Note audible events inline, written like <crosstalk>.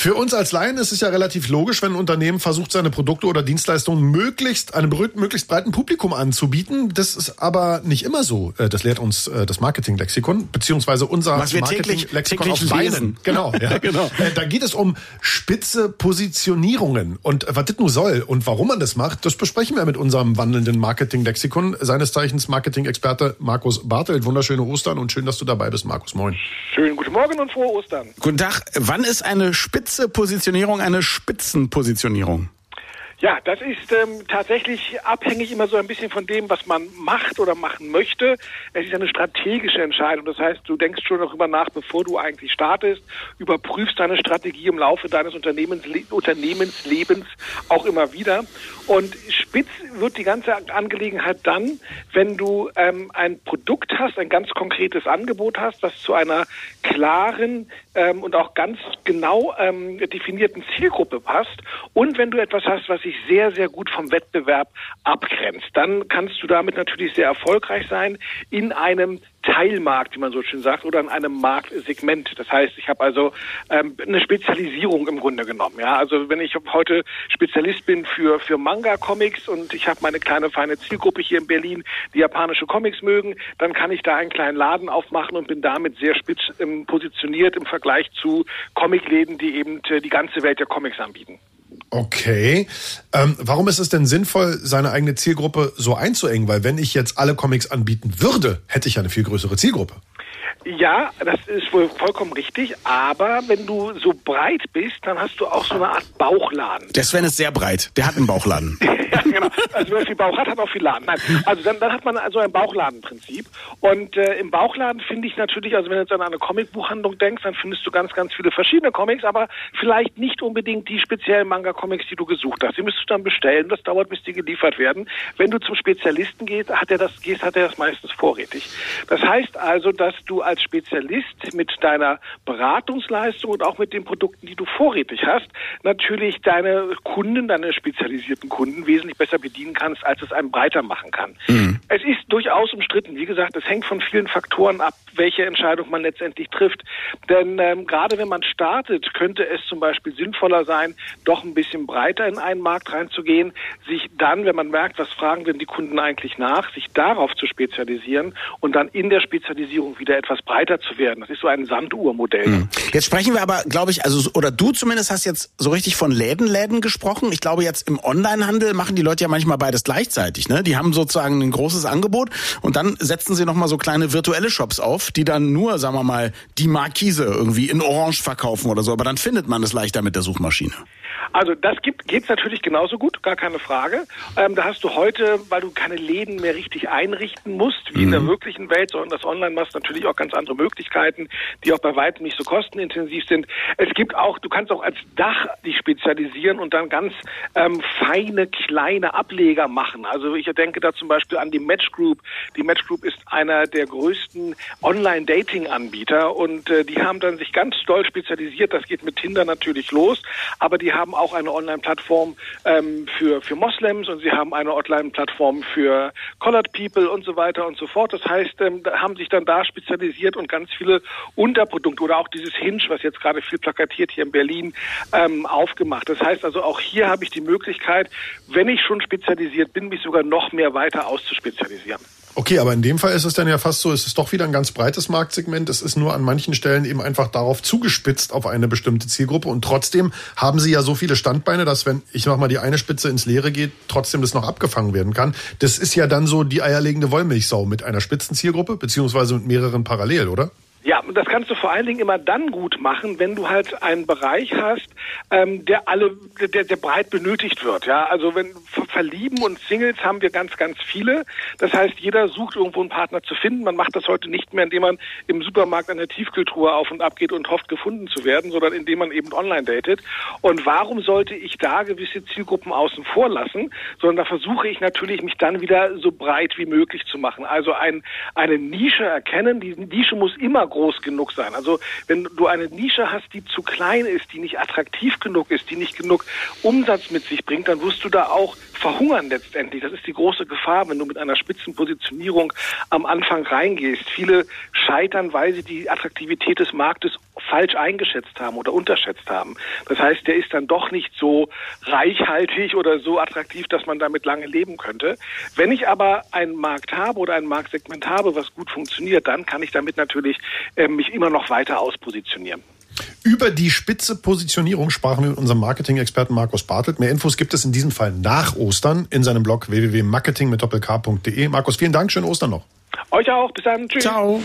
Für uns als Laien ist es ja relativ logisch, wenn ein Unternehmen versucht, seine Produkte oder Dienstleistungen möglichst einem möglichst breiten Publikum anzubieten. Das ist aber nicht immer so. Äh, das lehrt uns äh, das Marketinglexikon, beziehungsweise unser Marketinglexikon auf lesen. <laughs> Genau, <laughs> ja. genau. Äh, da geht es um spitze Positionierungen. Und was das nun soll und warum man das macht, das besprechen wir mit unserem wandelnden Marketinglexikon, seines Zeichens Marketing-Experte Markus Bartelt. Wunderschöne Ostern und schön, dass du dabei bist, Markus. Moin. Schönen guten Morgen und frohe Ostern. Guten Tag. Wann ist eine spitze Positionierung eine Spitzenpositionierung? Ja, das ist ähm, tatsächlich abhängig immer so ein bisschen von dem, was man macht oder machen möchte. Es ist eine strategische Entscheidung. Das heißt, du denkst schon darüber nach, bevor du eigentlich startest, überprüfst deine Strategie im Laufe deines Unternehmens, Unternehmenslebens auch immer wieder. Und spitz wird die ganze Angelegenheit dann, wenn du ähm, ein Produkt hast, ein ganz konkretes Angebot hast, das zu einer klaren ähm, und auch ganz genau ähm, definierten Zielgruppe passt und wenn du etwas hast, was sich sehr, sehr gut vom Wettbewerb abgrenzt, dann kannst du damit natürlich sehr erfolgreich sein in einem Teilmarkt, wie man so schön sagt, oder in einem Marktsegment. Das heißt, ich habe also ähm, eine Spezialisierung im Grunde genommen. Ja, also wenn ich heute Spezialist bin für für Manga-Comics und ich habe meine kleine feine Zielgruppe hier in Berlin, die japanische Comics mögen, dann kann ich da einen kleinen Laden aufmachen und bin damit sehr spitz ähm, positioniert im Vergleich zu Comicläden, die eben äh, die ganze Welt der Comics anbieten. Okay. Ähm, warum ist es denn sinnvoll, seine eigene Zielgruppe so einzuengen? Weil wenn ich jetzt alle Comics anbieten würde, hätte ich ja eine viel größere Zielgruppe. Ja, das ist wohl vollkommen richtig. Aber wenn du so breit bist, dann hast du auch so eine Art Bauchladen. Der Sven ist sehr breit. Der hat einen Bauchladen. <laughs> ja, genau. Also wer viel Bauch hat, hat auch viel Laden. Nein. Also dann, dann hat man also ein Bauchladenprinzip. Und äh, im Bauchladen finde ich natürlich, also wenn du jetzt an eine Comicbuchhandlung denkst, dann findest du ganz, ganz viele verschiedene Comics, aber vielleicht nicht unbedingt die speziellen Manga-Comics, die du gesucht hast. Die müsstest du dann bestellen. Das dauert, bis die geliefert werden. Wenn du zum Spezialisten gehst, hat er das, gehst, hat er das meistens vorrätig. Das heißt also, dass du als Spezialist mit deiner Beratungsleistung und auch mit den Produkten, die du vorrätig hast, natürlich deine Kunden, deine spezialisierten Kunden wesentlich besser bedienen kannst, als es einem breiter machen kann. Mhm. Es ist durchaus umstritten. Wie gesagt, es hängt von vielen Faktoren ab, welche Entscheidung man letztendlich trifft. Denn ähm, gerade wenn man startet, könnte es zum Beispiel sinnvoller sein, doch ein bisschen breiter in einen Markt reinzugehen, sich dann, wenn man merkt, was fragen denn die Kunden eigentlich nach, sich darauf zu spezialisieren und dann in der Spezialisierung wieder etwas breiter zu werden. Das ist so ein Sanduhrmodell. Mhm. Jetzt sprechen wir aber, glaube ich, also oder du zumindest hast jetzt so richtig von Lädenläden gesprochen. Ich glaube, jetzt im Onlinehandel machen die Leute ja manchmal beides gleichzeitig. Ne? Die haben sozusagen ein großes Angebot und dann setzen sie nochmal so kleine virtuelle Shops auf, die dann nur, sagen wir mal, die Markise irgendwie in Orange verkaufen oder so. Aber dann findet man es leichter mit der Suchmaschine. Also das gibt geht's natürlich genauso gut, gar keine Frage. Ähm, da hast du heute, weil du keine Läden mehr richtig einrichten musst, wie mhm. in der mhm. wirklichen Welt, sondern das Online machst, natürlich auch ganz andere Möglichkeiten, die auch bei weitem nicht so kostenintensiv sind. Es gibt auch, du kannst auch als Dach dich spezialisieren und dann ganz ähm, feine kleine Ableger machen. Also ich denke da zum Beispiel an die Match Group. Die Match Group ist einer der größten Online-Dating-Anbieter und äh, die haben dann sich ganz doll spezialisiert. Das geht mit Tinder natürlich los, aber die haben auch eine Online-Plattform ähm, für, für Moslems und sie haben eine Online-Plattform für Colored People und so weiter und so fort. Das heißt, ähm, haben sich dann da spezialisiert und ganz viele Unterprodukte oder auch dieses Hinge, was jetzt gerade viel plakatiert hier in Berlin, ähm, aufgemacht. Das heißt also, auch hier habe ich die Möglichkeit, wenn ich schon spezialisiert bin, mich sogar noch mehr weiter auszuspezialisieren. Okay, aber in dem Fall ist es dann ja fast so, es ist doch wieder ein ganz breites Marktsegment. Es ist nur an manchen Stellen eben einfach darauf zugespitzt auf eine bestimmte Zielgruppe. Und trotzdem haben sie ja so viele Standbeine, dass wenn ich nochmal die eine Spitze ins Leere geht, trotzdem das noch abgefangen werden kann. Das ist ja dann so die eierlegende Wollmilchsau mit einer Spitzenzielgruppe, beziehungsweise mit mehreren parallel, oder? Ja, und das kannst du vor allen Dingen immer dann gut machen, wenn du halt einen Bereich hast, ähm, der alle, der, der breit benötigt wird. Ja, also wenn Verlieben und Singles haben wir ganz, ganz viele. Das heißt, jeder sucht irgendwo einen Partner zu finden. Man macht das heute nicht mehr, indem man im Supermarkt an der Tiefkühltruhe auf und ab geht und hofft, gefunden zu werden, sondern indem man eben online datet. Und warum sollte ich da gewisse Zielgruppen außen vor lassen? Sondern da versuche ich natürlich, mich dann wieder so breit wie möglich zu machen. Also ein, eine Nische erkennen. Die Nische muss immer genug sein. Also wenn du eine Nische hast, die zu klein ist, die nicht attraktiv genug ist, die nicht genug Umsatz mit sich bringt, dann wirst du da auch verhungern letztendlich. Das ist die große Gefahr, wenn du mit einer Spitzenpositionierung am Anfang reingehst. Viele scheitern, weil sie die Attraktivität des Marktes falsch eingeschätzt haben oder unterschätzt haben. Das heißt, der ist dann doch nicht so reichhaltig oder so attraktiv, dass man damit lange leben könnte. Wenn ich aber einen Markt habe oder ein Marktsegment habe, was gut funktioniert, dann kann ich damit natürlich äh, mich immer noch weiter auspositionieren. Über die spitze Positionierung sprachen wir mit unserem Marketing-Experten Markus Bartelt. Mehr Infos gibt es in diesem Fall nach Ostern in seinem Blog www.marketing mit doppelk.de. Markus, vielen Dank, schönen Ostern noch. Euch auch, bis dann, tschüss. Ciao.